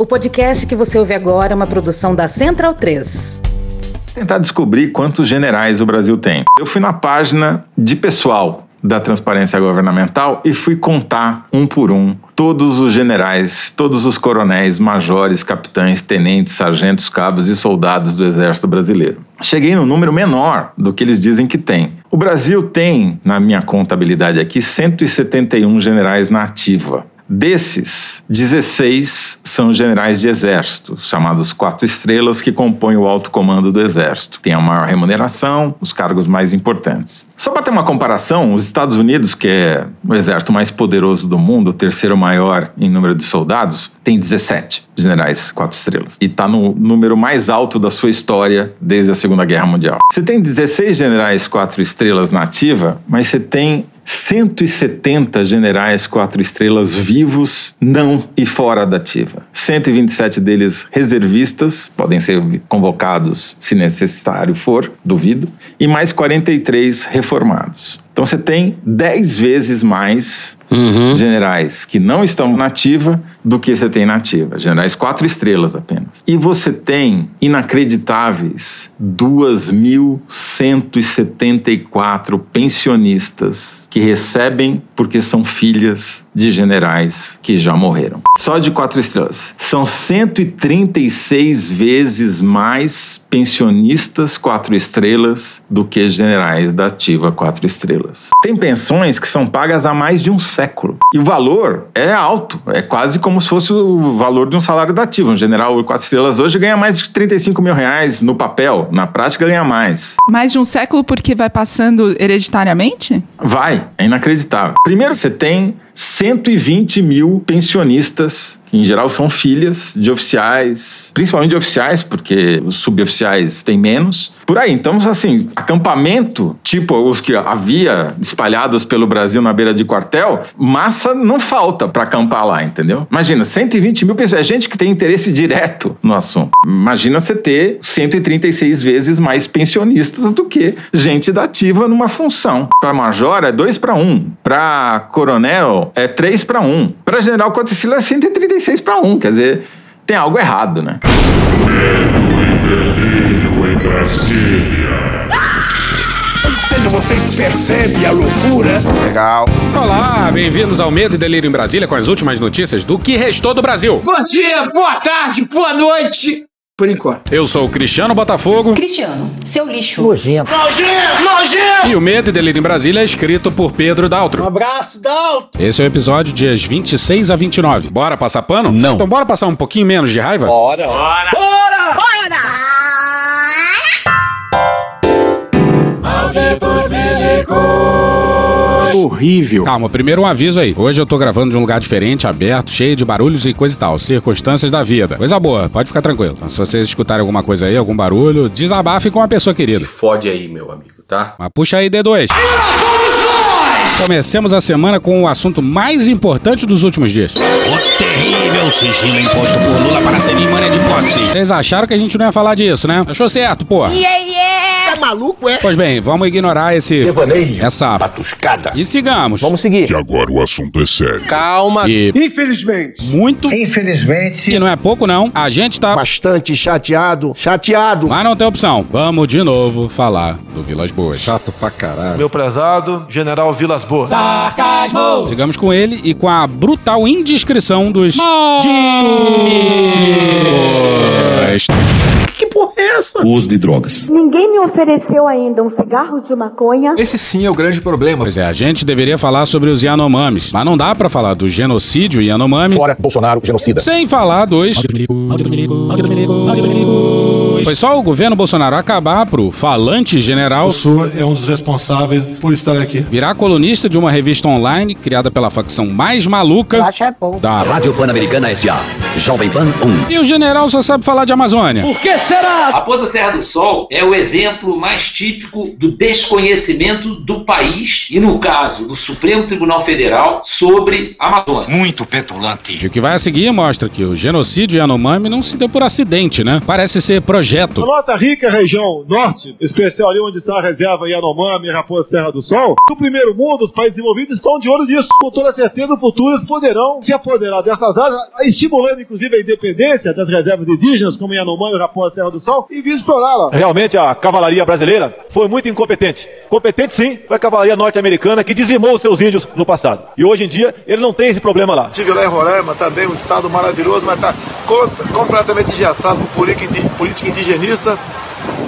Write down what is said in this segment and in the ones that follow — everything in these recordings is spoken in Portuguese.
O podcast que você ouve agora é uma produção da Central 3. Tentar descobrir quantos generais o Brasil tem. Eu fui na página de pessoal da transparência governamental e fui contar um por um todos os generais, todos os coronéis, majores, capitães, tenentes, sargentos, cabos e soldados do Exército Brasileiro. Cheguei no número menor do que eles dizem que tem. O Brasil tem, na minha contabilidade aqui, 171 generais na ativa. Desses, 16 são generais de exército, chamados quatro estrelas, que compõem o alto comando do exército. Tem a maior remuneração, os cargos mais importantes. Só para ter uma comparação, os Estados Unidos, que é o exército mais poderoso do mundo, o terceiro maior em número de soldados, tem 17 generais quatro estrelas. E está no número mais alto da sua história desde a Segunda Guerra Mundial. Você tem 16 generais quatro estrelas na ativa, mas você tem 170 generais quatro estrelas vivos, não e fora da ativa. 127 deles reservistas, podem ser convocados se necessário for, duvido, e mais 43 reformados. Então você tem 10 vezes mais uhum. generais que não estão na do que você tem na ativa. Generais quatro estrelas apenas. E você tem inacreditáveis 2.174 pensionistas que recebem porque são filhas de generais que já morreram. Só de quatro estrelas. São 136 vezes mais pensionistas quatro estrelas do que generais da ativa quatro estrelas. Tem pensões que são pagas há mais de um século. E o valor é alto. É quase como se fosse o valor de um salário da ativa. Um general quatro estrelas hoje ganha mais de 35 mil reais no papel. Na prática ganha mais. Mais de um século porque vai passando hereditariamente? Vai. É inacreditável. Primeiro você tem 120 mil pensionistas que em geral são filhas de oficiais, principalmente de oficiais, porque os suboficiais têm menos. Por aí, então, assim, acampamento, tipo os que havia espalhados pelo Brasil na beira de quartel, massa não falta para acampar lá, entendeu? Imagina, 120 mil pessoas, é gente que tem interesse direto no assunto. Imagina você ter 136 vezes mais pensionistas do que gente da ativa numa função. Para major é 2 para 1, para coronel é 3 para 1, para general Coticila é 136 36 para 1. Quer dizer, tem algo errado, né? Medo e delírio em Brasília. Veja, vocês percebem a loucura? Legal. Olá, bem-vindos ao Medo e Delírio em Brasília com as últimas notícias do que restou do Brasil. Bom dia, boa tarde, boa noite por enquanto. Eu sou o Cristiano Botafogo. Cristiano, seu lixo. Nojento. Nojento! Nojento! E o Medo e Delírio em Brasília é escrito por Pedro Daltro. Um abraço, Daltro! Esse é o episódio dias 26 a 29. Bora passar pano? Não. Então bora passar um pouquinho menos de raiva? Bora! Bora! Bora! Bora! Malditos milicos! horrível. Calma, primeiro um aviso aí. Hoje eu tô gravando de um lugar diferente, aberto, cheio de barulhos e coisa e tal. Circunstâncias da vida. Coisa boa, pode ficar tranquilo. Então, se vocês escutarem alguma coisa aí, algum barulho, desabafe com a pessoa querida. Se fode aí, meu amigo, tá? Mas puxa aí, D2. Comecemos a semana com o assunto mais importante dos últimos dias. O terrível sigilo imposto por Lula para a cerimônia de posse. Vocês acharam que a gente não ia falar disso, né? Achou certo, pô. Yeah, yeah! Maluco, é? Pois bem, vamos ignorar esse... Devaneio. Essa... Patuscada. E sigamos. Vamos seguir. Que agora o assunto é sério. Calma. E... Infelizmente. Muito... Infelizmente. E não é pouco, não. A gente tá... Bastante chateado. Chateado. Mas não tem opção. Vamos de novo falar do Vilas Boas. Chato pra caralho. Meu prezado, General Vilas Boas. Sarcasmo. Sigamos com ele e com a brutal indiscrição dos... Malditos. Essa? O uso de drogas. Ninguém me ofereceu ainda um cigarro de maconha. Esse sim é o grande problema. Pois é, a gente deveria falar sobre os Yanomamis, mas não dá pra falar do genocídio Yanomami. Fora Bolsonaro, genocida. Sem falar dos. Foi só o governo Bolsonaro acabar pro falante general. O senhor é um dos responsáveis por estar aqui. Virar colunista de uma revista online criada pela facção mais maluca. Acho é bom. Da Rádio Pan-Americana S.A. Jovem Pan 1. E o general só sabe falar de Amazônia. Por que será? Após a Serra do Sol é o exemplo mais típico do desconhecimento do país e, no caso, do Supremo Tribunal Federal sobre a Amazônia. Muito petulante. E o que vai a seguir mostra que o genocídio Yanomami não se deu por acidente, né? Parece ser projeto. A nossa rica região norte, especial ali onde está a reserva Yanomami e Raposa Serra do Sol, no primeiro mundo, os países envolvidos estão de olho nisso. Com toda certeza, no futuro eles poderão se apoderar dessas áreas, estimulando inclusive a independência das reservas indígenas, como Yanomami e Raposa Serra do Sol, e explorá-la. Realmente a cavalaria brasileira foi muito incompetente. Competente sim, foi a cavalaria norte-americana que dizimou os seus índios no passado. E hoje em dia ele não tem esse problema lá. Estive lá em Roraima, também um estado maravilhoso, mas está completamente engessado por política indigenista,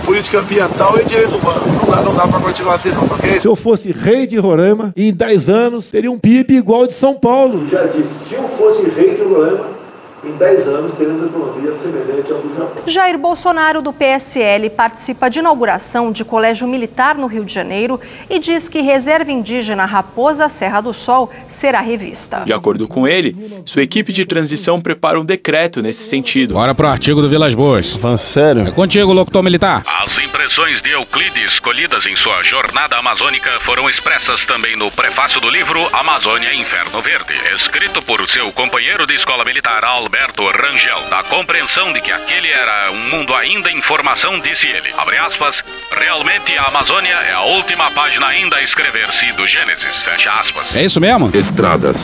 política ambiental e direito humano. Não dá, não dá para continuar assim, não, tá ok? Se eu fosse rei de Roraima, em 10 anos teria um PIB igual ao de São Paulo. Já disse, se eu fosse rei de Roraima, em 10 anos teremos economia semelhante ao do Japão. Jair Bolsonaro, do PSL, participa de inauguração de colégio militar no Rio de Janeiro e diz que reserva indígena Raposa Serra do Sol será revista. De acordo com ele, sua equipe de transição prepara um decreto nesse sentido. Bora pro artigo do Vilas Boas. Van sério? É contigo, locutor militar. As impressões de Euclides colhidas em sua jornada amazônica foram expressas também no prefácio do livro Amazônia Inferno Verde, escrito por seu companheiro de escola militar, Al Alberto Rangel, da compreensão de que aquele era um mundo ainda em formação, disse ele. Abre aspas, realmente a Amazônia é a última página ainda a escrever-se do Gênesis. Fecha aspas. É isso mesmo? Estradas,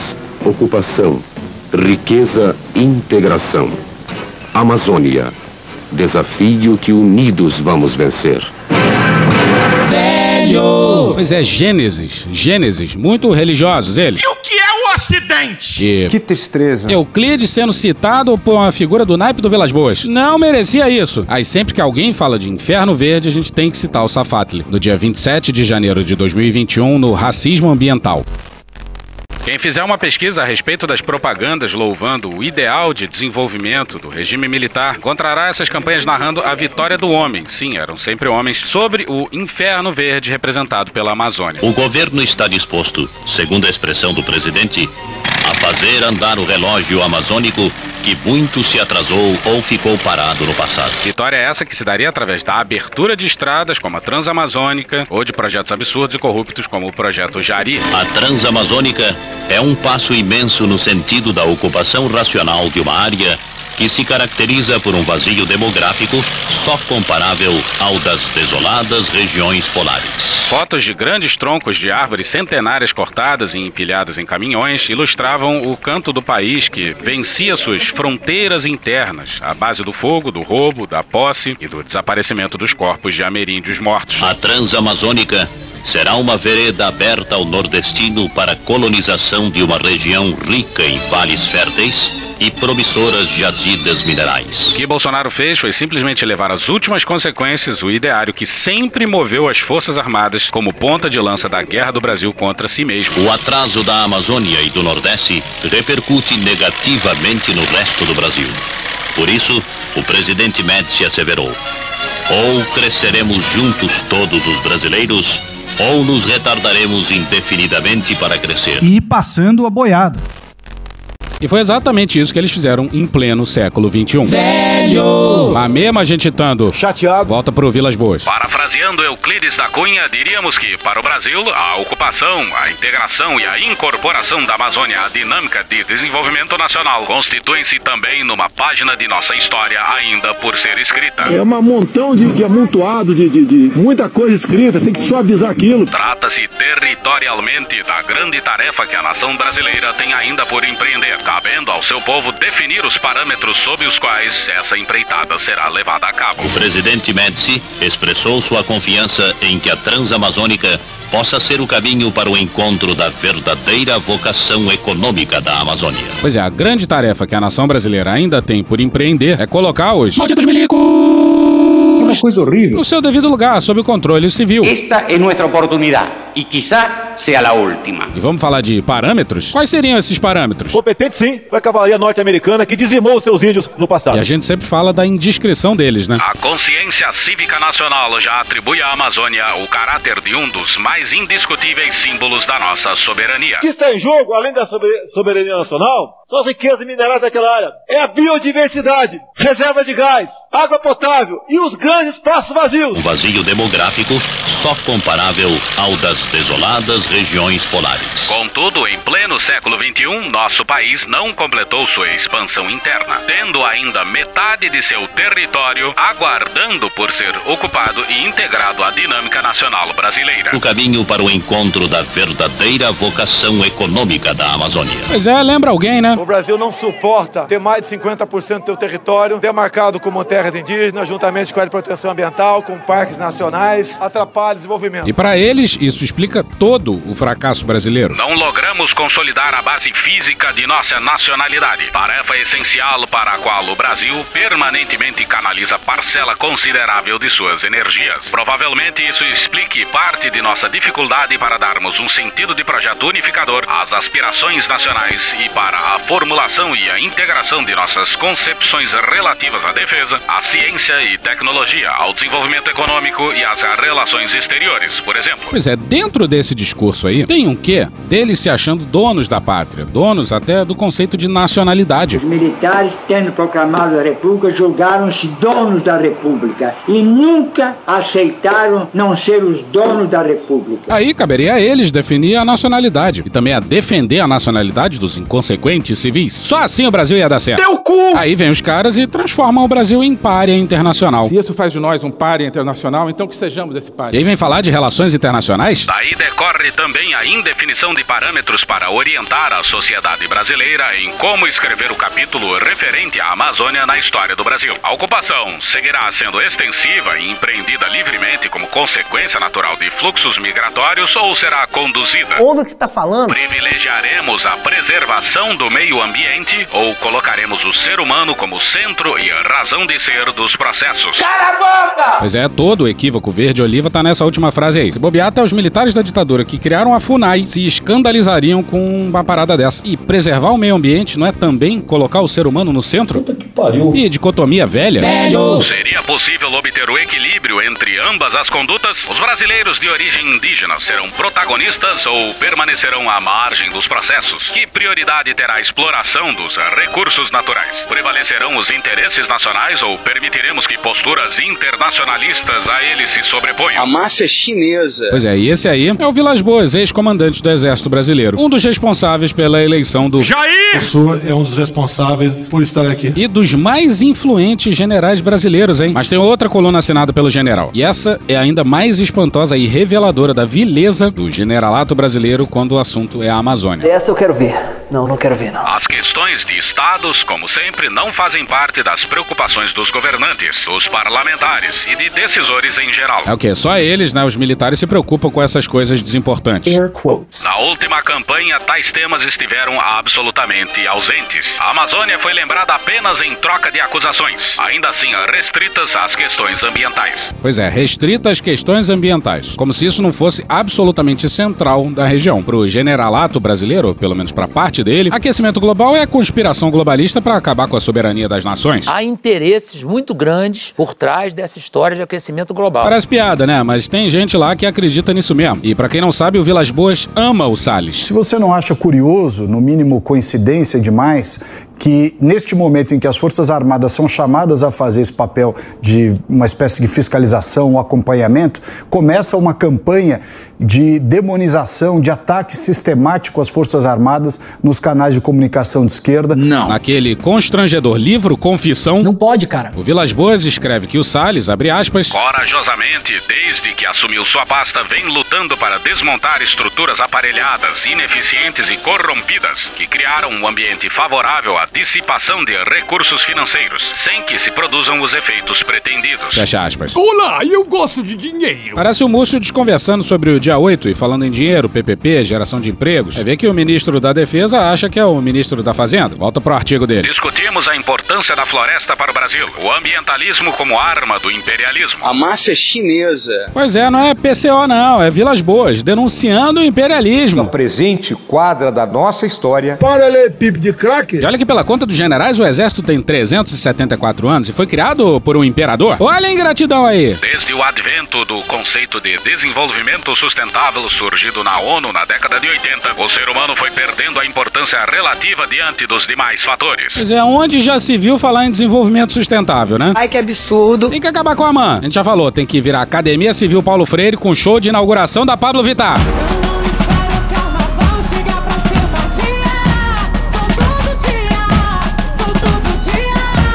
ocupação, riqueza, integração. Amazônia, desafio que unidos vamos vencer. Velho! Pois é, Gênesis. Gênesis, muito religiosos eles. E o que o Ocidente? E Que tristeza. Euclides sendo citado por uma figura do naipe do Velas Boas. Não merecia isso. Aí sempre que alguém fala de Inferno Verde, a gente tem que citar o Safatli, no dia 27 de janeiro de 2021, no Racismo Ambiental. Quem fizer uma pesquisa a respeito das propagandas louvando o ideal de desenvolvimento do regime militar, encontrará essas campanhas narrando a vitória do homem, sim, eram sempre homens, sobre o inferno verde representado pela Amazônia. O governo está disposto, segundo a expressão do presidente, a fazer andar o relógio amazônico que muito se atrasou ou ficou parado no passado. Vitória essa que se daria através da abertura de estradas como a Transamazônica ou de projetos absurdos e corruptos como o projeto Jari. A Transamazônica é um passo imenso no sentido da ocupação racional de uma área que se caracteriza por um vazio demográfico só comparável ao das desoladas regiões polares. Fotos de grandes troncos de árvores centenárias cortadas e empilhadas em caminhões ilustravam o canto do país que vencia suas fronteiras internas à base do fogo, do roubo, da posse e do desaparecimento dos corpos de ameríndios mortos. A Transamazônica será uma vereda aberta ao nordestino para a colonização de uma região rica em vales férteis e promissoras jazidas minerais. O que Bolsonaro fez foi simplesmente levar às últimas consequências o ideário que sempre moveu as Forças Armadas como ponta de lança da guerra do Brasil contra si mesmo. O atraso da Amazônia e do Nordeste repercute negativamente no resto do Brasil. Por isso, o presidente Médici asseverou: ou cresceremos juntos todos os brasileiros, ou nos retardaremos indefinidamente para crescer. E passando a boiada. E foi exatamente isso que eles fizeram em pleno século XXI. Velho! Mas mesmo a gente ditando. Chateado. Volta pro Vilas Boas. Parafraseando Euclides da Cunha, diríamos que, para o Brasil, a ocupação, a integração e a incorporação da Amazônia à dinâmica de desenvolvimento nacional constituem-se também numa página de nossa história ainda por ser escrita. É um montão de, de amontoado, de, de, de muita coisa escrita, tem que suavizar aquilo. Trata-se territorialmente da grande tarefa que a nação brasileira tem ainda por empreender, cabendo ao seu povo definir os parâmetros sob os quais essa empreitada será levada a cabo. O presidente Médici expressou sua confiança em que a Transamazônica possa ser o caminho para o encontro da verdadeira vocação econômica da Amazônia. Pois é, a grande tarefa que a nação brasileira ainda tem por empreender é colocar os Malditos milicos! Uma coisa horrível. no seu devido lugar, sob o controle civil. Esta es nuestra oportunidad y quizá sea la última. E vamos falar de parâmetros? Quais seriam esses parâmetros? Competente sim, foi a cavalaria norte-americana que dizimou os seus índios no passado. E a gente sempre fala da indiscrição deles, né? A consciência cívica nacional já atribui à Amazônia o caráter de um dos mais indiscutíveis símbolos da nossa soberania. O que está em jogo, além da soberania nacional, são as riquezas minerais daquela área. É a biodiversidade, reserva de gás, água potável e os grandes espaços vazios. Um vazio demográfico só comparável ao das desoladas regiões polares. Contudo, em pleno século XXI, nosso país não completou sua expansão interna, tendo ainda metade de seu território aguardando por ser ocupado e integrado à dinâmica nacional brasileira. O caminho para o encontro da verdadeira vocação econômica da Amazônia. Pois é, lembra alguém, né? O Brasil não suporta ter mais de 50% do seu território demarcado como terras indígenas, juntamente com a proteção ambiental, com parques nacionais, atrapalha o desenvolvimento. E para eles, isso explica todo o fracasso brasileiro. Não logramos consolidar a base física de nossa nacionalidade, tarefa essencial para a qual o Brasil permanentemente canaliza parcela considerável de suas energias. Provavelmente isso explique parte de nossa dificuldade para darmos um sentido de projeto unificador às aspirações nacionais e para a formulação e a integração de nossas concepções relativas à defesa, à ciência e tecnologia, ao desenvolvimento econômico e às relações exteriores, por exemplo. Pois é, dentro desse discurso aí, tem um quê? Deles se achando donos da pátria, donos até do conceito de nacionalidade. Os militares, tendo proclamado a República, julgaram-se donos da República e nunca aceitaram não ser os donos da República. Aí caberia a eles definir a nacionalidade e também a defender a nacionalidade dos inconsequentes civis. Só assim o Brasil ia dar certo. Teu cu! Aí vem os caras e transformam o Brasil em párea internacional. Se isso faz de nós um párea internacional, então que sejamos esse párea. E aí vem falar de relações internacionais? Daí decorre também a indefinição de parâmetros para orientar a sociedade brasileira em como escrever o capítulo referente à Amazônia na história do Brasil. A ocupação seguirá sendo extensiva e empreendida livremente como consequência natural de fluxos migratórios ou será conduzida? Ouve o que está falando. Privilegiaremos a preservação do meio ambiente ou colocaremos o ser humano como centro e razão de ser dos processos? Cala a boca! Pois é, todo o equívoco verde-oliva tá nessa última frase aí. Se bobear, até os militares da ditadura que criaram a FUNAI se escandalizariam com uma parada dessa. E preservar o meio ambiente não é também colocar o ser humano no centro? Puta que pariu. E dicotomia velha? Velho! Seria possível obter o equilíbrio entre ambas as condutas? Os brasileiros de origem indígena serão protagonistas ou permanecerão à margem dos processos? Que prioridade terá a exploração dos recursos naturais? Prevalecerão os interesses nacionais ou permitiremos que posturas internacionalistas a eles se sobreponham? A máfia chinesa. Pois é, e esse aí é o Vilas Boas, ex-comandante do Exército Brasileiro. Um dos responsáveis pela eleição do Jair! O senhor é um dos responsáveis por estar aqui. E dos mais influentes generais brasileiros, hein? Mas tem outra coluna assinada pelo general. E essa é ainda mais espantosa e reveladora da vileza do generalato brasileiro quando o assunto é a Amazônia. Essa eu quero ver. Não, não quero ver, não. As questões de estados, como sempre, não fazem parte das preocupações dos governantes, dos parlamentares e de decisores em geral. É o quê? Só eles, né? Os militares se preocupam com essas coisas desimportantes. Air quotes. Na última campanha, tais temas estiveram absolutamente ausentes. A Amazônia foi lembrada apenas em troca de acusações, ainda assim restritas às questões ambientais. Pois é, restrita às questões ambientais. Como se isso não fosse absolutamente central da região. Pro generalato brasileiro, pelo menos pra parte dele, aquecimento global é conspiração globalista para acabar com a soberania das nações. Há interesses muito grandes por trás dessa história de aquecimento global. Parece piada, né? Mas tem gente lá que acredita nisso mesmo. E para quem não sabe, o Vilas Boas ama o Salles. Se você não acha curioso, no mínimo coincidência demais, que neste momento em que as Forças Armadas são chamadas a fazer esse papel de uma espécie de fiscalização ou acompanhamento, começa uma campanha de demonização, de ataque sistemático às Forças Armadas nos canais de comunicação de esquerda. Não. Naquele constrangedor livro Confissão. Não pode, cara. O Vilas Boas escreve que o Salles, abre aspas, corajosamente, desde que assumiu sua pasta, vem lutando para desmontar estruturas aparelhadas, ineficientes e corrompidas que criaram um ambiente favorável à a dissipação de recursos financeiros, sem que se produzam os efeitos pretendidos. Fecha aspas. Olá, eu gosto de dinheiro. Parece o Múcio desconversando sobre o dia 8 e falando em dinheiro, PPP, geração de empregos. É ver que o ministro da Defesa acha que é o ministro da Fazenda. Volta pro artigo dele. Discutimos a importância da floresta para o Brasil, o ambientalismo como arma do imperialismo. A máfia chinesa. Pois é, não é PCO não, é Vilas Boas, denunciando o imperialismo. O presente quadra da nossa história. Paralelepípedo de crack. E olha que pela conta dos generais, o exército tem 374 anos e foi criado por um imperador. Olha a ingratidão aí. Desde o advento do conceito de desenvolvimento sustentável surgido na ONU na década de 80, o ser humano foi perdendo a importância relativa diante dos demais fatores. Pois é, onde já se viu falar em desenvolvimento sustentável, né? Ai, que absurdo. Tem que acabar com a MAN. A gente já falou, tem que virar Academia Civil Paulo Freire com show de inauguração da Pablo Vittar.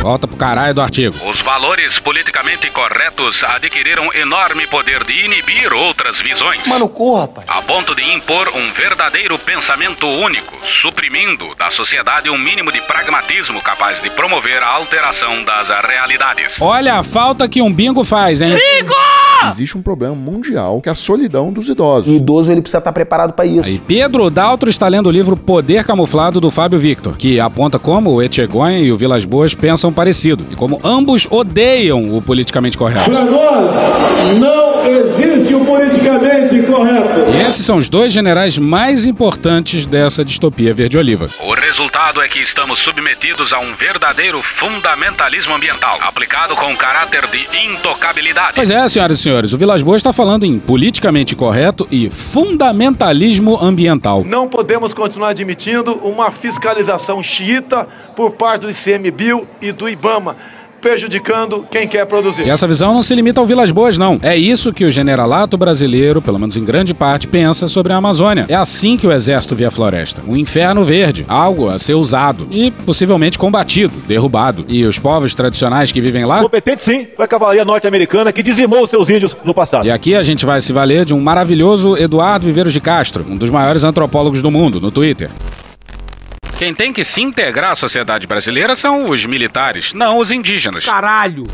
Volta pro caralho do artigo. Os valores politicamente corretos adquiriram enorme poder de inibir outras visões. Mano, corra, rapaz. A ponto de impor um verdadeiro pensamento único, suprimindo da sociedade um mínimo de pragmatismo capaz de promover a alteração das realidades. Olha a falta que um bingo faz, hein? Bingo! Existe um problema mundial que é a solidão dos idosos. O idoso ele precisa estar preparado para isso. Aí, Pedro Daltro está lendo o livro Poder Camuflado do Fábio Victor, que aponta como o Etchegoyen e o Vilas Boas pensam parecido e como ambos odeiam o politicamente correto. Nós, não politicamente correto. E esses são os dois generais mais importantes dessa distopia verde-oliva. O resultado é que estamos submetidos a um verdadeiro fundamentalismo ambiental, aplicado com caráter de intocabilidade. Pois é, senhoras e senhores, o Vilas Boas está falando em politicamente correto e fundamentalismo ambiental. Não podemos continuar admitindo uma fiscalização xiita por parte do ICMBio e do IBAMA prejudicando quem quer produzir. E essa visão não se limita ao Vilas Boas, não. É isso que o generalato brasileiro, pelo menos em grande parte, pensa sobre a Amazônia. É assim que o exército vê a floresta. Um inferno verde, algo a ser usado e possivelmente combatido, derrubado. E os povos tradicionais que vivem lá... Competente sim, foi a cavalaria norte-americana que dizimou os seus índios no passado. E aqui a gente vai se valer de um maravilhoso Eduardo Viveiros de Castro, um dos maiores antropólogos do mundo, no Twitter. Quem tem que se integrar à sociedade brasileira são os militares, não os indígenas. Caralho!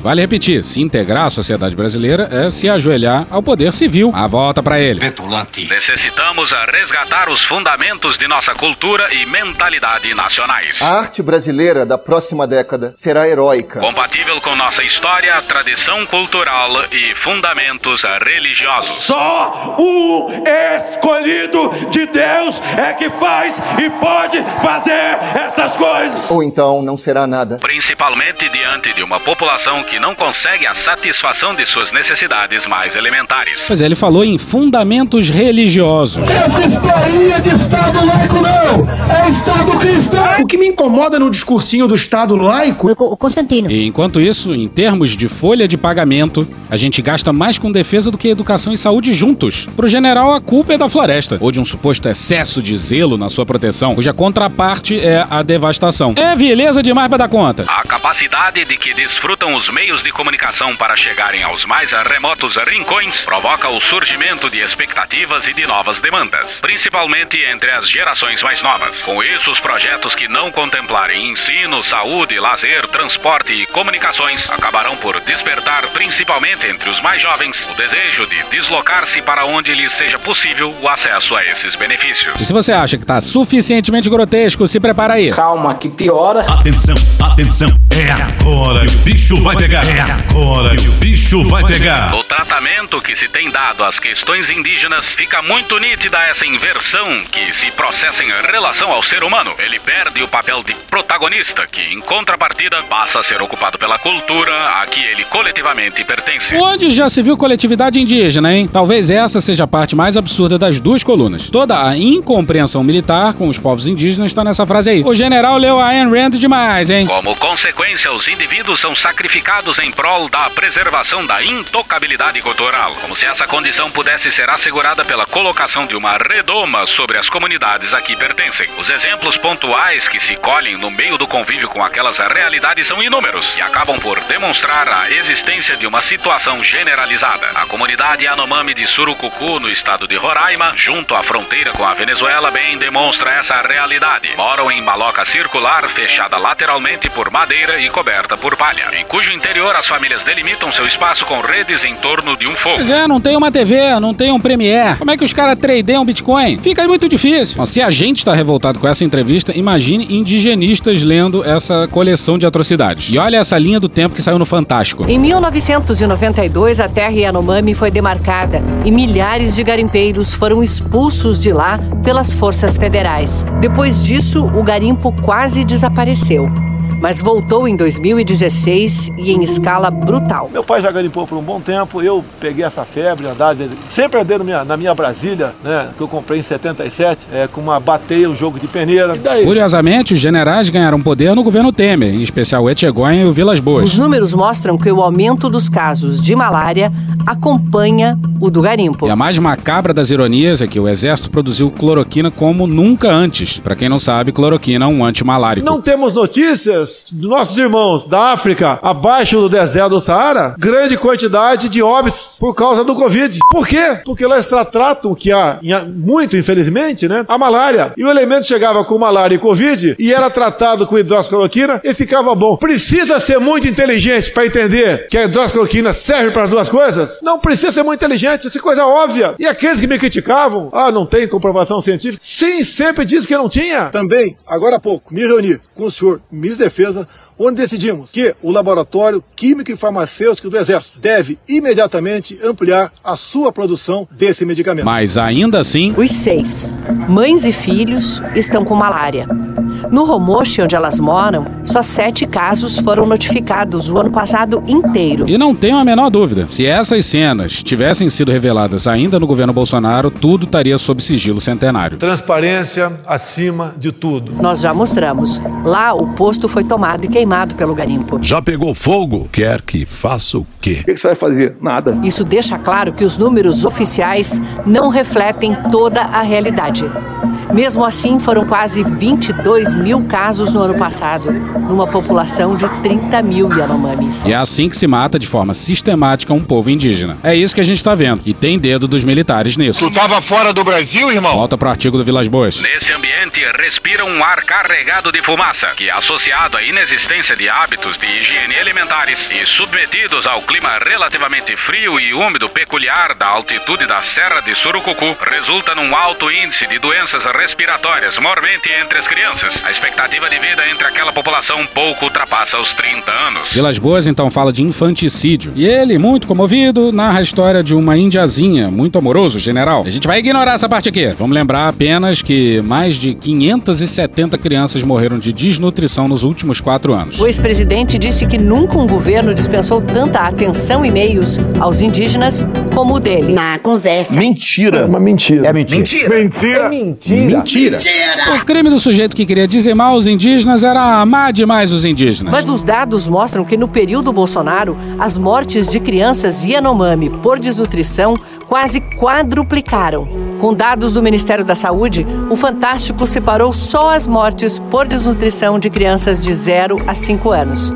Vale repetir, se integrar à sociedade brasileira é se ajoelhar ao poder civil. A volta para ele. Petulante. Necessitamos resgatar os fundamentos de nossa cultura e mentalidade nacionais. A arte brasileira da próxima década será heróica. Compatível com nossa história, tradição cultural e fundamentos religiosos. Só o escolhido de Deus é que faz e pode fazer essas coisas. Ou então não será nada. Principalmente diante de uma população que não consegue a satisfação de suas necessidades mais elementares. Pois é, ele falou em fundamentos religiosos. Essa historinha de Estado laico não! É Estado cristão! O que me incomoda no discursinho do Estado laico... O Constantino. E enquanto isso, em termos de folha de pagamento, a gente gasta mais com defesa do que educação e saúde juntos. Pro general, a culpa é da floresta, ou de um suposto excesso de zelo na sua proteção, cuja contraparte é a devastação. É beleza demais pra dar conta. A capacidade de que desfrutam os meios de comunicação para chegarem aos mais remotos rincões provoca o surgimento de expectativas e de novas demandas, principalmente entre as gerações mais novas. Com isso, os projetos que não contemplarem ensino, saúde, lazer, transporte e comunicações acabarão por despertar, principalmente entre os mais jovens, o desejo de deslocar-se para onde lhes seja possível o acesso a esses benefícios. E se você acha que tá suficientemente grotesco, se prepara aí. Calma, que piora. Atenção, atenção, é agora que o bicho vai pegar. É agora que o bicho vai pegar. No tratamento que se tem dado às questões indígenas, fica muito nítida essa inversão que se processa em relação ao ser humano. Ele perde o papel de protagonista, que, em contrapartida, passa a ser ocupado pela cultura a que ele coletivamente pertence. Onde já se viu coletividade indígena, hein? Talvez essa seja a parte mais absurda das duas colunas. Toda a incompreensão militar com os povos indígenas está nessa frase aí. O general leu a Ayn Rand demais, hein? Como consequência, os indivíduos são sacrificados em prol da preservação da intocabilidade cultural, como se essa condição pudesse ser assegurada pela colocação de uma redoma sobre as comunidades a que pertencem. Os exemplos pontuais que se colhem no meio do convívio com aquelas realidades são inúmeros e acabam por demonstrar a existência de uma situação generalizada. A comunidade Yanomami de Surucucu, no estado de Roraima, junto à fronteira com a Venezuela, bem demonstra essa realidade. Moram em maloca circular, fechada lateralmente por madeira e coberta por palha, em cujo interior as famílias delimitam seu espaço com redes em torno de um fogo. Pois é, não tem uma TV, não tem um Premiere. Como é que os caras tradeiam Bitcoin? Fica aí muito difícil. Bom, se a gente está revoltado com essa entrevista, imagine indigenistas lendo essa coleção de atrocidades. E olha essa linha do tempo que saiu no Fantástico. Em 1992, a terra Yanomami foi demarcada e milhares de garimpeiros foram expulsos de lá pelas forças federais. Depois disso, o garimpo quase desapareceu mas voltou em 2016 e em escala brutal. Meu pai já garimpou por um bom tempo, eu peguei essa febre, andar, sempre andei minha, na minha Brasília, né, que eu comprei em 77, é, com uma bateia, um jogo de peneira. Curiosamente, os generais ganharam poder no governo Temer, em especial o Etchegóin e o Vilas Boas. Os números mostram que o aumento dos casos de malária acompanha o do garimpo. E a mais macabra das ironias é que o exército produziu cloroquina como nunca antes. Para quem não sabe, cloroquina é um antimalárico. Não temos notícias nossos irmãos da África, abaixo do deserto do Saara, grande quantidade de óbitos por causa do Covid. Por quê? Porque lá eles tratam que há, muito infelizmente, né, a malária. E o elemento chegava com malária e Covid e era tratado com hidroxicloroquina e ficava bom. Precisa ser muito inteligente para entender que a hidroxicloroquina serve para as duas coisas? Não precisa ser muito inteligente, isso é coisa óbvia. E aqueles que me criticavam, ah, não tem comprovação científica. Sim, sempre disse que não tinha. Também, agora há pouco, me reuni com o senhor da Defesa onde decidimos que o Laboratório Químico e Farmacêutico do Exército deve imediatamente ampliar a sua produção desse medicamento. Mas ainda assim. Os seis, mães e filhos, estão com malária. No Romoche, onde elas moram, só sete casos foram notificados o ano passado inteiro. E não tenho a menor dúvida: se essas cenas tivessem sido reveladas ainda no governo Bolsonaro, tudo estaria sob sigilo centenário. Transparência acima de tudo. Nós já mostramos. Lá o posto foi tomado e queimado pelo garimpo. Já pegou fogo? Quer que faça o quê? O que você vai fazer? Nada. Isso deixa claro que os números oficiais não refletem toda a realidade. Mesmo assim, foram quase 22 mil casos no ano passado, numa população de 30 mil Yanomamis. E é assim que se mata de forma sistemática um povo indígena. É isso que a gente está vendo. E tem dedo dos militares nisso. Tu tava fora do Brasil, irmão? Volta pro artigo do Vilas Boas. Nesse ambiente, respira um ar carregado de fumaça, que associado à inexistência de hábitos de higiene alimentares e submetidos ao clima relativamente frio e úmido peculiar da altitude da Serra de Surucucu, resulta num alto índice de doenças respiratórias, mormente entre as crianças. A expectativa de vida entre aquela população pouco ultrapassa os 30 anos. Vilas Boas então fala de infanticídio. E ele, muito comovido, narra a história de uma indiazinha, muito amoroso, general. A gente vai ignorar essa parte aqui. Vamos lembrar apenas que mais de 570 crianças morreram de desnutrição nos últimos quatro anos. O ex-presidente disse que nunca um governo dispensou tanta atenção e meios aos indígenas como o dele. Na conversa. Mentira. É uma mentira. É mentira. Mentira. Mentira. É mentira. Mentira. O crime do sujeito que queria dizimar os indígenas era amar demais os indígenas. Mas os dados mostram que no período Bolsonaro, as mortes de crianças Yanomami por desnutrição quase quadruplicaram. Com dados do Ministério da Saúde, o Fantástico separou só as mortes por desnutrição de crianças de 0 a 5 anos.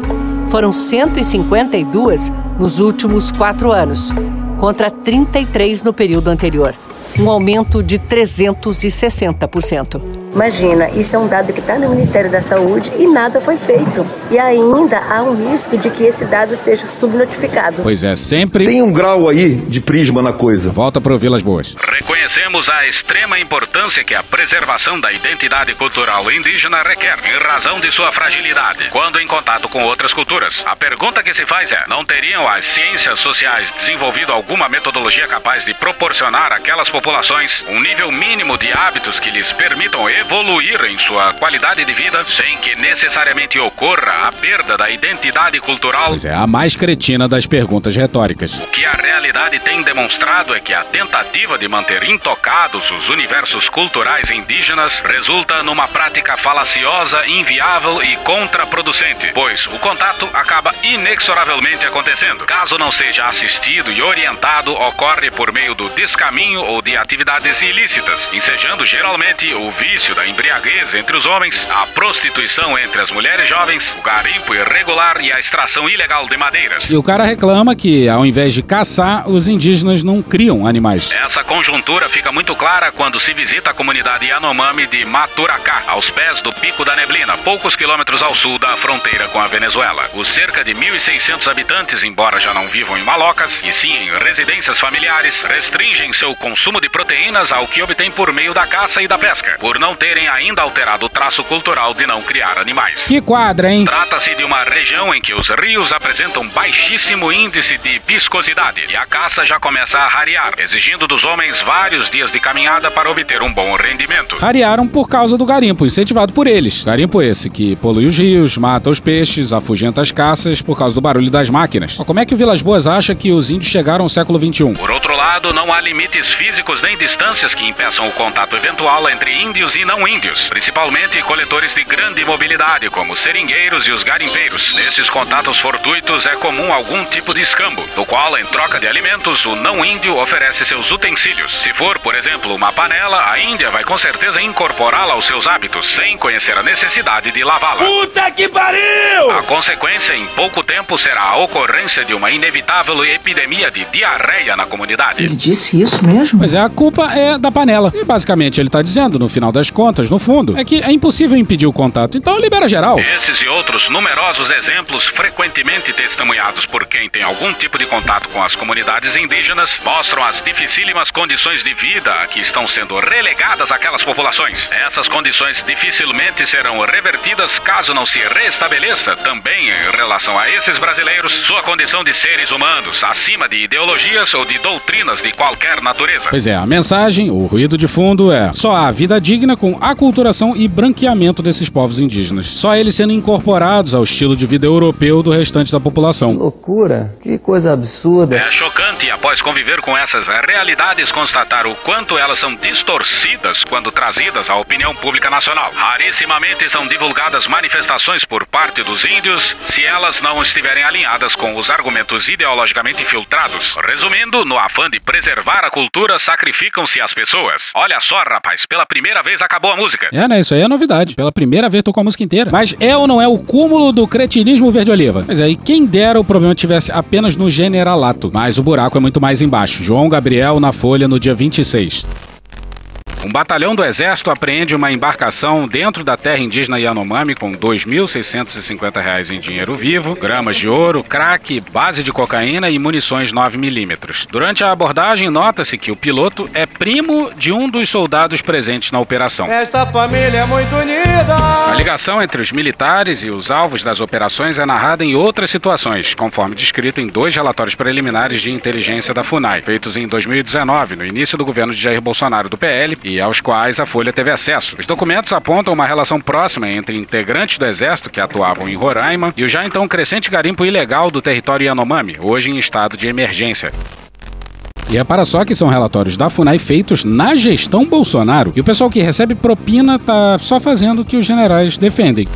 Foram 152 nos últimos quatro anos, contra 33 no período anterior um aumento de 360%. Imagina, isso é um dado que está no Ministério da Saúde e nada foi feito. E ainda há um risco de que esse dado seja subnotificado. Pois é, sempre. Tem um grau aí de prisma na coisa. Volta para Vilas Boas. Reconhecemos a extrema importância que a preservação da identidade cultural indígena requer, em razão de sua fragilidade, quando em contato com outras culturas. A pergunta que se faz é: não teriam as ciências sociais desenvolvido alguma metodologia capaz de proporcionar àquelas populações um nível mínimo de hábitos que lhes permitam evoluir? Evoluir em sua qualidade de vida sem que necessariamente ocorra a perda da identidade cultural. Pois é, a mais cretina das perguntas retóricas. O que a realidade tem demonstrado é que a tentativa de manter intocados os universos culturais indígenas resulta numa prática falaciosa, inviável e contraproducente, pois o contato acaba inexoravelmente acontecendo. Caso não seja assistido e orientado, ocorre por meio do descaminho ou de atividades ilícitas, ensejando geralmente o vício da embriaguez entre os homens, a prostituição entre as mulheres jovens, o garimpo irregular e a extração ilegal de madeiras. E o cara reclama que, ao invés de caçar, os indígenas não criam animais. Essa conjuntura fica muito clara quando se visita a comunidade Yanomami de Maturacá, aos pés do Pico da Neblina, poucos quilômetros ao sul da fronteira com a Venezuela. Os cerca de 1.600 habitantes, embora já não vivam em malocas, e sim em residências familiares, restringem seu consumo de proteínas ao que obtêm por meio da caça e da pesca, por não terem ainda alterado o traço cultural de não criar animais. Que quadra, hein? Trata-se de uma região em que os rios apresentam baixíssimo índice de viscosidade e a caça já começa a rarear, exigindo dos homens vários dias de caminhada para obter um bom rendimento. Rarearam por causa do garimpo, incentivado por eles. Garimpo esse que polui os rios, mata os peixes, afugenta as caças por causa do barulho das máquinas. Mas como é que o Vilas Boas acha que os índios chegaram ao século XXI? Por outro lado, não há limites físicos nem distâncias que impeçam o contato eventual entre índios e não índios, principalmente coletores de grande mobilidade, como os seringueiros e os garimpeiros. Nesses contatos fortuitos é comum algum tipo de escambo, do qual, em troca de alimentos, o não índio oferece seus utensílios. Se for, por exemplo, uma panela, a Índia vai com certeza incorporá-la aos seus hábitos, sem conhecer a necessidade de lavá-la. Puta que pariu! A consequência, em pouco tempo, será a ocorrência de uma inevitável epidemia de diarreia na comunidade. Ele disse isso mesmo? Pois é, a culpa é da panela. E basicamente ele tá dizendo, no final das contas, no fundo, é que é impossível impedir o contato, então libera geral. Esses e outros numerosos exemplos, frequentemente testemunhados por quem tem algum tipo de contato com as comunidades indígenas, mostram as dificílimas condições de vida a que estão sendo relegadas aquelas populações. Essas condições dificilmente serão revertidas caso não se restabeleça, também em relação a esses brasileiros, sua condição de seres humanos, acima de ideologias ou de doutrinas de qualquer natureza. Pois é, a mensagem, o ruído de fundo é: só há vida digna com aculturação e branqueamento desses povos indígenas. Só eles sendo incorporados ao estilo de vida europeu do restante da população. Loucura, que coisa absurda. É chocante, após conviver com essas realidades, constatar o quanto elas são distorcidas quando trazidas à opinião pública nacional. Rarissimamente são divulgadas manifestações por parte dos índios se elas não estiverem alinhadas com os argumentos ideologicamente filtrados. Resumindo, no afã de preservar a cultura, sacrificam-se as pessoas. Olha só, rapaz, pela primeira vez acabou a música. É, né? Isso aí é novidade. Pela primeira vez tocou a música inteira. Mas é ou não é o cúmulo do cretinismo verde-oliva? Mas aí, quem dera o problema tivesse apenas no generalato. Mas o buraco é muito mais embaixo. João Gabriel na Folha no dia 26. Um batalhão do Exército apreende uma embarcação dentro da terra indígena Yanomami com 2.650 reais em dinheiro vivo, gramas de ouro, crack, base de cocaína e munições 9mm. Durante a abordagem, nota-se que o piloto é primo de um dos soldados presentes na operação. Esta família é muito unida! A ligação entre os militares e os alvos das operações é narrada em outras situações, conforme descrito em dois relatórios preliminares de inteligência da FUNAI, feitos em 2019, no início do governo de Jair Bolsonaro do PL e aos quais a Folha teve acesso. Os documentos apontam uma relação próxima entre integrantes do Exército que atuavam em Roraima e o já então crescente garimpo ilegal do território Yanomami, hoje em estado de emergência. E é para só que são relatórios da FUNAI feitos na gestão Bolsonaro. E o pessoal que recebe propina tá só fazendo o que os generais defendem.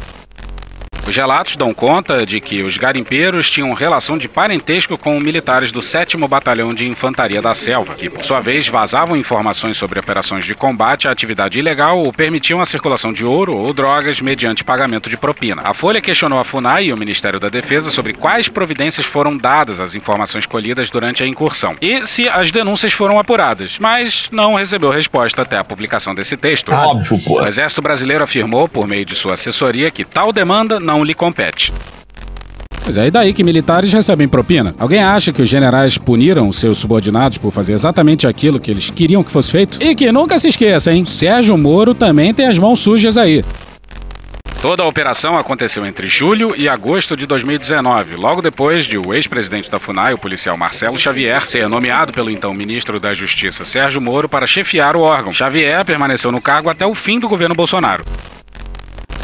Os relatos dão conta de que os garimpeiros tinham relação de parentesco com militares do 7 Batalhão de Infantaria da Selva, que, por sua vez, vazavam informações sobre operações de combate à atividade ilegal ou permitiam a circulação de ouro ou drogas mediante pagamento de propina. A Folha questionou a FUNAI e o Ministério da Defesa sobre quais providências foram dadas às informações colhidas durante a incursão e se as denúncias foram apuradas, mas não recebeu resposta até a publicação desse texto. Óbvio, pô. O Exército Brasileiro afirmou, por meio de sua assessoria, que tal demanda não lhe compete. Mas é daí que militares recebem propina. Alguém acha que os generais puniram seus subordinados por fazer exatamente aquilo que eles queriam que fosse feito? E que nunca se esqueça, hein? Sérgio Moro também tem as mãos sujas aí. Toda a operação aconteceu entre julho e agosto de 2019, logo depois de o ex-presidente da FUNAI, o policial Marcelo Xavier, ser nomeado pelo então ministro da Justiça Sérgio Moro para chefiar o órgão. Xavier permaneceu no cargo até o fim do governo Bolsonaro.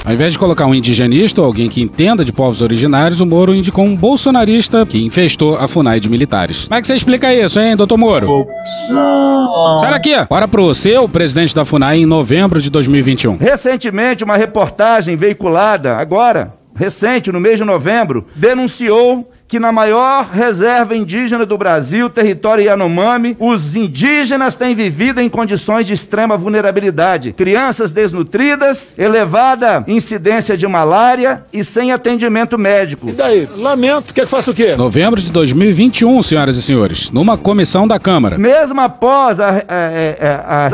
Ao invés de colocar um indigenista ou alguém que entenda de povos originários, o Moro indicou um bolsonarista que infestou a FUNAI de militares. Como é que você explica isso, hein, doutor Moro? Sai daqui! Bora pro seu presidente da FUNAI em novembro de 2021. Recentemente, uma reportagem veiculada, agora, recente, no mês de novembro, denunciou que na maior reserva indígena do Brasil, território Yanomami, os indígenas têm vivido em condições de extrema vulnerabilidade. Crianças desnutridas, elevada incidência de malária e sem atendimento médico. E daí? Lamento, quer que faça o quê? Novembro de 2021, senhoras e senhores, numa comissão da Câmara. Mesmo após a, a,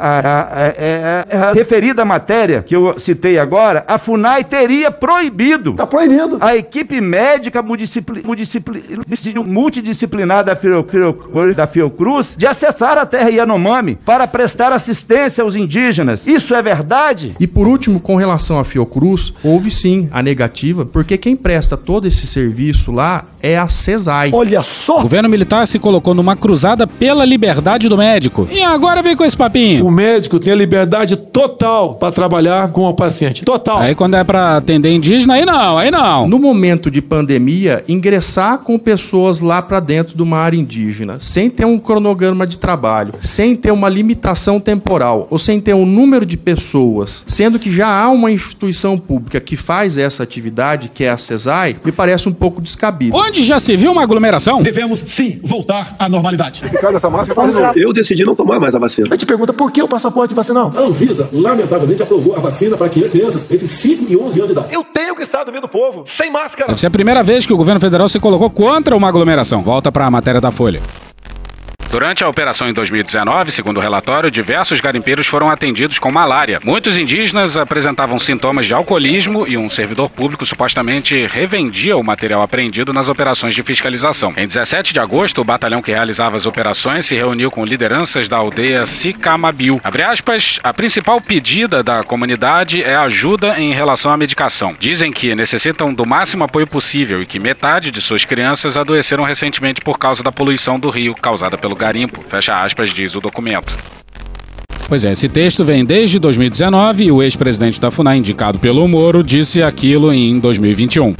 a, a referida matéria que eu citei agora, a FUNAI teria proibido. Tá proibido. A equipe médica multidisciplinar da, Fiocruz, da Fiocruz de acessar a terra Yanomami para prestar assistência aos indígenas. Isso é verdade? E por último, com relação à Fiocruz, houve sim a negativa, porque quem presta todo esse serviço lá é a CESAI. Olha só! O governo militar se colocou numa cruzada pela liberdade do médico. E agora vem com esse papinho. O médico tem a liberdade total para trabalhar com o paciente. Total. Aí quando é para atender indígena, aí não, aí não. No momento de pandemia, ingressar com pessoas lá para dentro de uma área indígena, sem ter um cronograma de trabalho, sem ter uma limitação temporal, ou sem ter um número de pessoas, sendo que já há uma instituição pública que faz essa atividade, que é a CESAI, me parece um pouco descabido. Onde já se viu uma aglomeração? Devemos sim voltar à normalidade. Eu decidi não tomar mais a vacina. A gente pergunta por que o passaporte vacinal? A Anvisa, lamentavelmente, aprovou a vacina para crianças entre 5 e 11 anos de idade. Eu tenho que estar no meio do povo, sem máscara. Deve ser a primeira vez que o governo federal se colocou contra uma aglomeração. Volta para a matéria da Folha. Durante a operação em 2019, segundo o relatório, diversos garimpeiros foram atendidos com malária. Muitos indígenas apresentavam sintomas de alcoolismo e um servidor público supostamente revendia o material apreendido nas operações de fiscalização. Em 17 de agosto, o batalhão que realizava as operações se reuniu com lideranças da aldeia Sicamabil. Abre aspas, a principal pedida da comunidade é ajuda em relação à medicação. Dizem que necessitam do máximo apoio possível e que metade de suas crianças adoeceram recentemente por causa da poluição do rio causada pelo garimpo, fecha aspas, diz o documento. Pois é, esse texto vem desde 2019 e o ex-presidente da FUNAI, indicado pelo Moro, disse aquilo em 2021.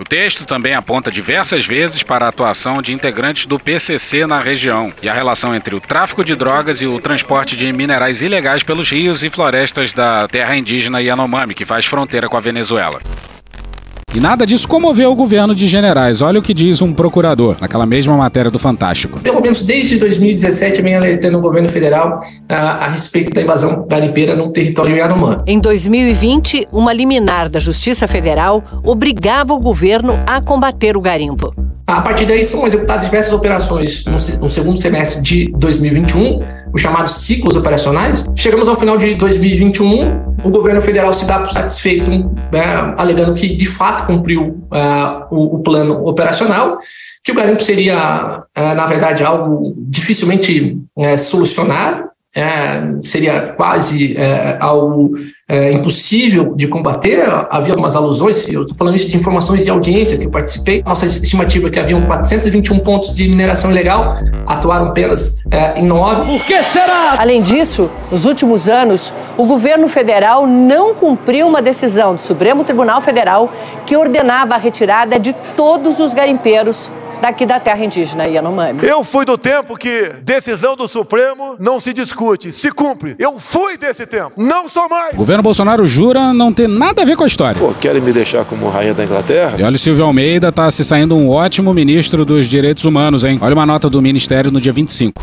O texto também aponta diversas vezes para a atuação de integrantes do PCC na região e a relação entre o tráfico de drogas e o transporte de minerais ilegais pelos rios e florestas da terra indígena Yanomami, que faz fronteira com a Venezuela. E nada disso comoveu o governo de generais. Olha o que diz um procurador, naquela mesma matéria do Fantástico. Pelo menos desde 2017 vem alertando o governo federal a, a respeito da invasão garimpeira no território Yanomami. Em 2020, uma liminar da Justiça Federal obrigava o governo a combater o garimpo. A partir daí são executadas diversas operações no, no, segundo semestre de 2021, os chamados ciclos operacionais. Chegamos ao final de 2021, o governo federal se dá por satisfeito, né, alegando que de fato cumpriu uh, o, o, plano operacional, que o garimpo seria, uh, na verdade, algo dificilmente uh, solucionado, é, seria quase é, algo é, impossível de combater. Havia algumas alusões, eu estou falando isso de informações de audiência que eu participei. Nossa estimativa é que haviam 421 pontos de mineração ilegal, atuaram apenas é, em nove. Por que será? Além disso, nos últimos anos, o governo federal não cumpriu uma decisão do Supremo Tribunal Federal que ordenava a retirada de todos os garimpeiros daqui da terra indígena Yanomami. Eu fui do tempo que decisão do Supremo não se discute, se cumpre. Eu fui desse tempo, não sou mais. O governo Bolsonaro jura não ter nada a ver com a história. Pô, querem me deixar como rainha da Inglaterra? E olha, o Silvio Almeida tá se saindo um ótimo ministro dos direitos humanos, hein? Olha uma nota do ministério no dia 25.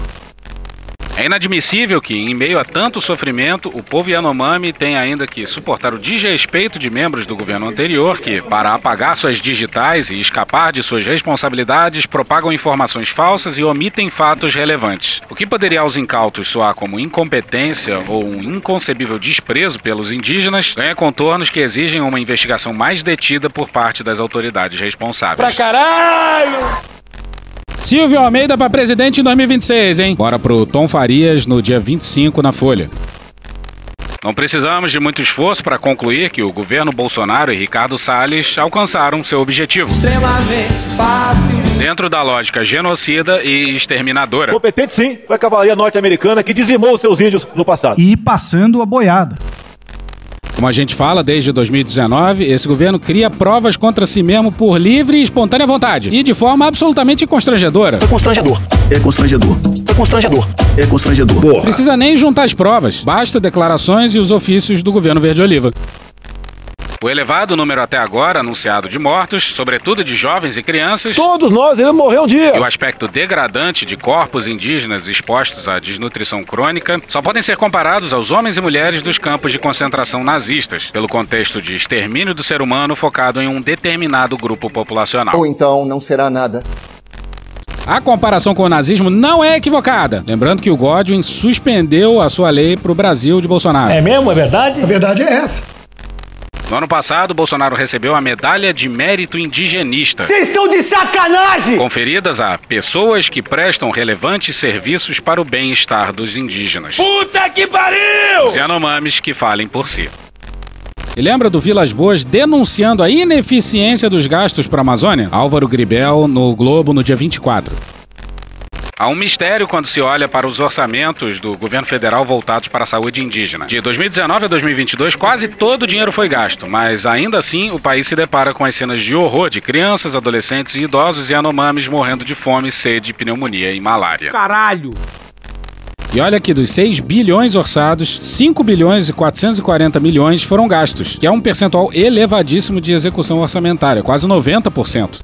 É inadmissível que, em meio a tanto sofrimento, o povo Yanomami tenha ainda que suportar o desrespeito de membros do governo anterior que, para apagar suas digitais e escapar de suas responsabilidades, propagam informações falsas e omitem fatos relevantes. O que poderia aos incautos soar como incompetência ou um inconcebível desprezo pelos indígenas ganha contornos que exigem uma investigação mais detida por parte das autoridades responsáveis. Pra caralho! Silvio Almeida para presidente em 2026, hein? Bora pro Tom Farias no dia 25 na Folha. Não precisamos de muito esforço para concluir que o governo Bolsonaro e Ricardo Salles alcançaram seu objetivo. Extremamente fácil. Dentro da lógica genocida e exterminadora. Competente sim, foi a cavalaria norte-americana que dizimou os seus índios no passado. E passando a boiada. Como a gente fala desde 2019, esse governo cria provas contra si mesmo por livre e espontânea vontade e de forma absolutamente constrangedora. É constrangedor. É constrangedor. É constrangedor. É constrangedor. Porra. Precisa nem juntar as provas, basta declarações e os ofícios do governo Verde Oliva. O elevado número até agora anunciado de mortos, sobretudo de jovens e crianças. Todos nós iremos morrer um dia. E o aspecto degradante de corpos indígenas expostos à desnutrição crônica só podem ser comparados aos homens e mulheres dos campos de concentração nazistas, pelo contexto de extermínio do ser humano focado em um determinado grupo populacional. Ou então não será nada. A comparação com o nazismo não é equivocada. Lembrando que o Godwin suspendeu a sua lei para o Brasil de Bolsonaro. É mesmo? É verdade? A verdade é essa. No ano passado, Bolsonaro recebeu a Medalha de Mérito Indigenista. Vocês estão de sacanagem! Conferidas a pessoas que prestam relevantes serviços para o bem-estar dos indígenas. Puta que pariu! Os Yanomamis que falem por si. E lembra do Vilas Boas denunciando a ineficiência dos gastos para a Amazônia? Álvaro Gribel no Globo no dia 24. Há um mistério quando se olha para os orçamentos do governo federal voltados para a saúde indígena. De 2019 a 2022, quase todo o dinheiro foi gasto, mas ainda assim o país se depara com as cenas de horror de crianças, adolescentes e idosos e anomames morrendo de fome, sede, pneumonia e malária. Caralho! E olha que dos 6 bilhões orçados, 5 bilhões e 440 milhões foram gastos, que é um percentual elevadíssimo de execução orçamentária, quase 90%.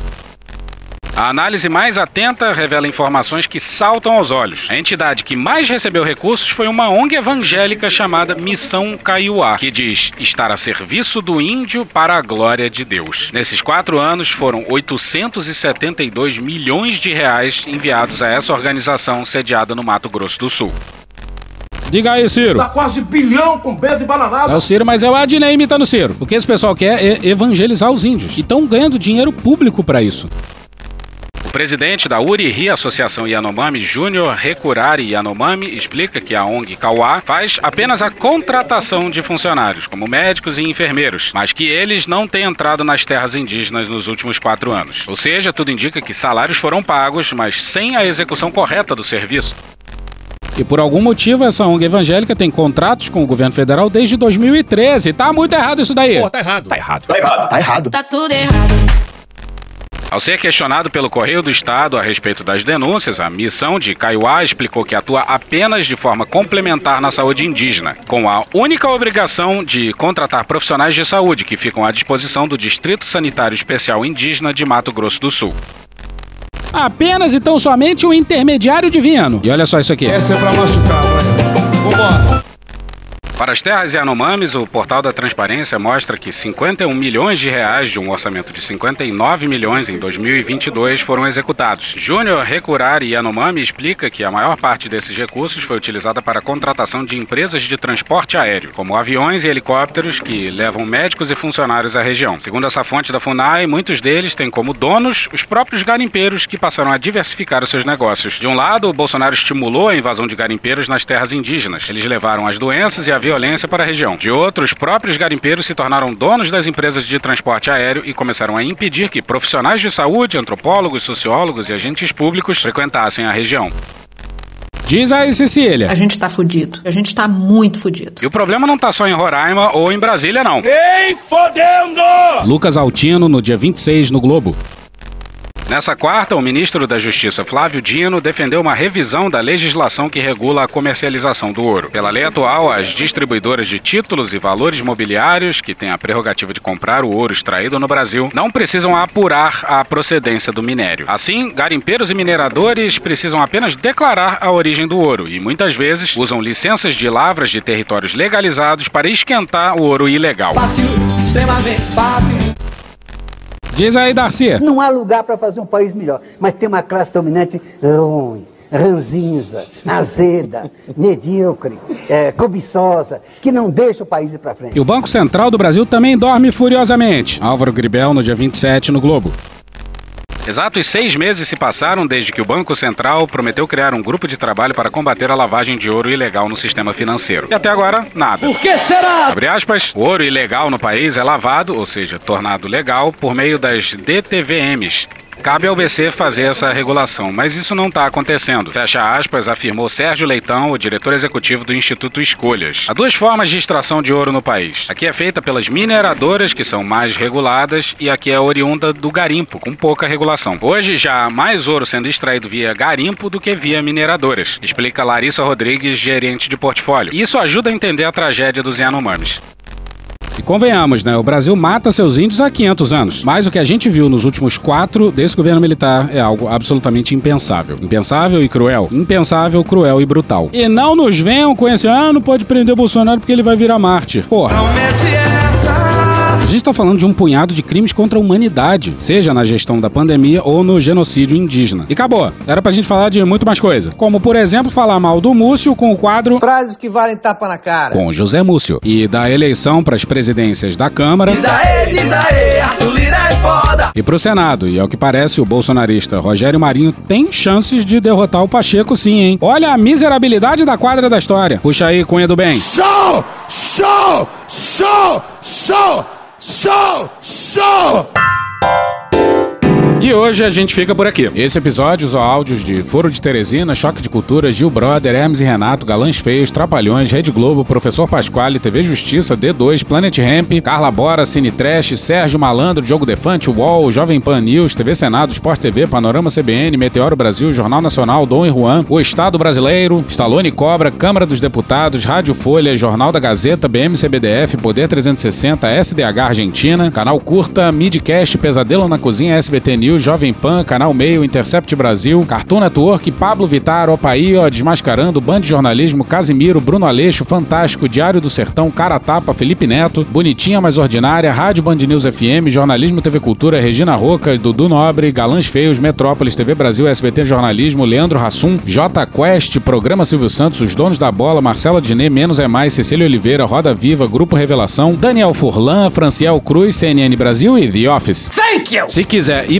A análise mais atenta revela informações que saltam aos olhos. A entidade que mais recebeu recursos foi uma ONG evangélica chamada Missão Kaiowá, que diz estar a serviço do índio para a glória de Deus. Nesses quatro anos foram 872 milhões de reais enviados a essa organização sediada no Mato Grosso do Sul. Diga aí, Ciro. Dá quase bilhão com Pedro e Bananada. É o Ciro, mas é o Adnei imitando o Ciro. O que esse pessoal quer é evangelizar os índios. E estão ganhando dinheiro público para isso. O presidente da URI Associação Yanomami Júnior Recurari Yanomami explica que a ONG Kauá faz apenas a contratação de funcionários, como médicos e enfermeiros, mas que eles não têm entrado nas terras indígenas nos últimos quatro anos. Ou seja, tudo indica que salários foram pagos, mas sem a execução correta do serviço. E por algum motivo essa ONG evangélica tem contratos com o governo federal desde 2013. Tá muito errado isso daí. Pô, tá errado. Tá errado. Tá errado. Tá errado. Tá tudo errado. Ao ser questionado pelo Correio do Estado a respeito das denúncias, a missão de Kaiowá explicou que atua apenas de forma complementar na saúde indígena, com a única obrigação de contratar profissionais de saúde que ficam à disposição do Distrito Sanitário Especial Indígena de Mato Grosso do Sul. Apenas e tão somente um intermediário divino. E olha só isso aqui. Essa é pra machucar, vai. Vambora. Para as terras Yanomamis, o portal da Transparência mostra que 51 milhões de reais de um orçamento de 59 milhões em 2022 foram executados. Júnior Recurari Yanomami explica que a maior parte desses recursos foi utilizada para a contratação de empresas de transporte aéreo, como aviões e helicópteros que levam médicos e funcionários à região. Segundo essa fonte da FUNAI, muitos deles têm como donos os próprios garimpeiros que passaram a diversificar os seus negócios. De um lado, o Bolsonaro estimulou a invasão de garimpeiros nas terras indígenas. Eles levaram as doenças e a violência para a região. De outro, os próprios garimpeiros se tornaram donos das empresas de transporte aéreo e começaram a impedir que profissionais de saúde, antropólogos, sociólogos e agentes públicos frequentassem a região. Diz aí, Cecília. A gente tá fudido. A gente tá muito fudido. E o problema não tá só em Roraima ou em Brasília, não. Nem fodendo! Lucas Altino, no dia 26, no Globo. Nessa quarta, o ministro da Justiça Flávio Dino defendeu uma revisão da legislação que regula a comercialização do ouro. Pela lei atual, as distribuidoras de títulos e valores mobiliários, que têm a prerrogativa de comprar o ouro extraído no Brasil, não precisam apurar a procedência do minério. Assim, garimpeiros e mineradores precisam apenas declarar a origem do ouro e muitas vezes usam licenças de lavras de territórios legalizados para esquentar o ouro ilegal. Fácil, extremamente fácil. Diz aí, Darcy. Não há lugar para fazer um país melhor, mas tem uma classe dominante ruim, ranzinza, azeda, medíocre, é, cobiçosa, que não deixa o país ir para frente. E o Banco Central do Brasil também dorme furiosamente. Álvaro Gribel, no dia 27, no Globo. Exatos seis meses se passaram desde que o Banco Central prometeu criar um grupo de trabalho para combater a lavagem de ouro ilegal no sistema financeiro. E até agora, nada. Por que será? Abre aspas, o ouro ilegal no país é lavado, ou seja, tornado legal, por meio das DTVMs, Cabe ao BC fazer essa regulação, mas isso não está acontecendo. Fecha aspas, afirmou Sérgio Leitão, o diretor executivo do Instituto Escolhas. Há duas formas de extração de ouro no país. Aqui é feita pelas mineradoras, que são mais reguladas, e aqui é oriunda do garimpo, com pouca regulação. Hoje já há mais ouro sendo extraído via garimpo do que via mineradoras, explica Larissa Rodrigues, gerente de portfólio. Isso ajuda a entender a tragédia dos Yanomamis. E convenhamos, né? O Brasil mata seus índios há 500 anos. Mas o que a gente viu nos últimos quatro desse governo militar é algo absolutamente impensável. Impensável e cruel. Impensável, cruel e brutal. E não nos venham com esse, ah, não pode prender o Bolsonaro porque ele vai virar Marte. Porra. A gente está falando de um punhado de crimes contra a humanidade, seja na gestão da pandemia ou no genocídio indígena. E acabou. Era pra gente falar de muito mais coisa. Como, por exemplo, falar mal do Múcio com o quadro Frases que valem tapa na cara. com José Múcio. E da eleição para as presidências da Câmara. Diz aê, diz aê, Arthur Lira é foda. E pro Senado, e ao que parece, o bolsonarista Rogério Marinho tem chances de derrotar o Pacheco sim, hein? Olha a miserabilidade da quadra da história. Puxa aí, Cunha do Bem. Show! Show! Show! Show! Show! Show! E hoje a gente fica por aqui. Esse episódio usou áudios de Foro de Teresina, Choque de Cultura, Gil Brother, Hermes e Renato, Galãs Feios, Trapalhões, Rede Globo, Professor Pasquale, TV Justiça, D2, Planet Ramp, Carla Bora, Cine Trash, Sérgio Malandro, Diogo Defante, UOL, Jovem Pan News, TV Senado, Sport TV, Panorama CBN, Meteoro Brasil, Jornal Nacional, Dom e Juan, O Estado Brasileiro, Stallone Cobra, Câmara dos Deputados, Rádio Folha, Jornal da Gazeta, BMCBDF, Poder 360, SDH Argentina, Canal Curta, Midcast, Pesadelo na Cozinha, SBT News, Jovem Pan, Canal Meio, Intercept Brasil, Cartoon Network, Pablo Vittar, Opaí, ó, Desmascarando, Band de Jornalismo, Casimiro, Bruno Aleixo, Fantástico, Diário do Sertão, Cara Tapa, Felipe Neto, Bonitinha Mais Ordinária, Rádio Band News FM, Jornalismo TV Cultura, Regina Roca, Dudu Nobre, Galãs Feios, Metrópolis, TV Brasil, SBT Jornalismo, Leandro Rassum, J Quest, Programa Silvio Santos, Os Donos da Bola, Marcela Diné, Menos é Mais, Cecília Oliveira, Roda Viva, Grupo Revelação, Daniel Furlan, Franciel Cruz, CNN Brasil e The Office. Thank you! Se quiser e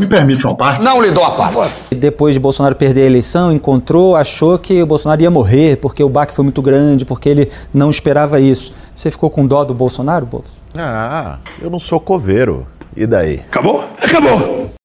Me permite uma parte? Não lhe dou a parte. Depois de Bolsonaro perder a eleição, encontrou, achou que o Bolsonaro ia morrer porque o baque foi muito grande, porque ele não esperava isso. Você ficou com dó do Bolsonaro, Bolsonaro? Ah, eu não sou coveiro. E daí? Acabou? Acabou!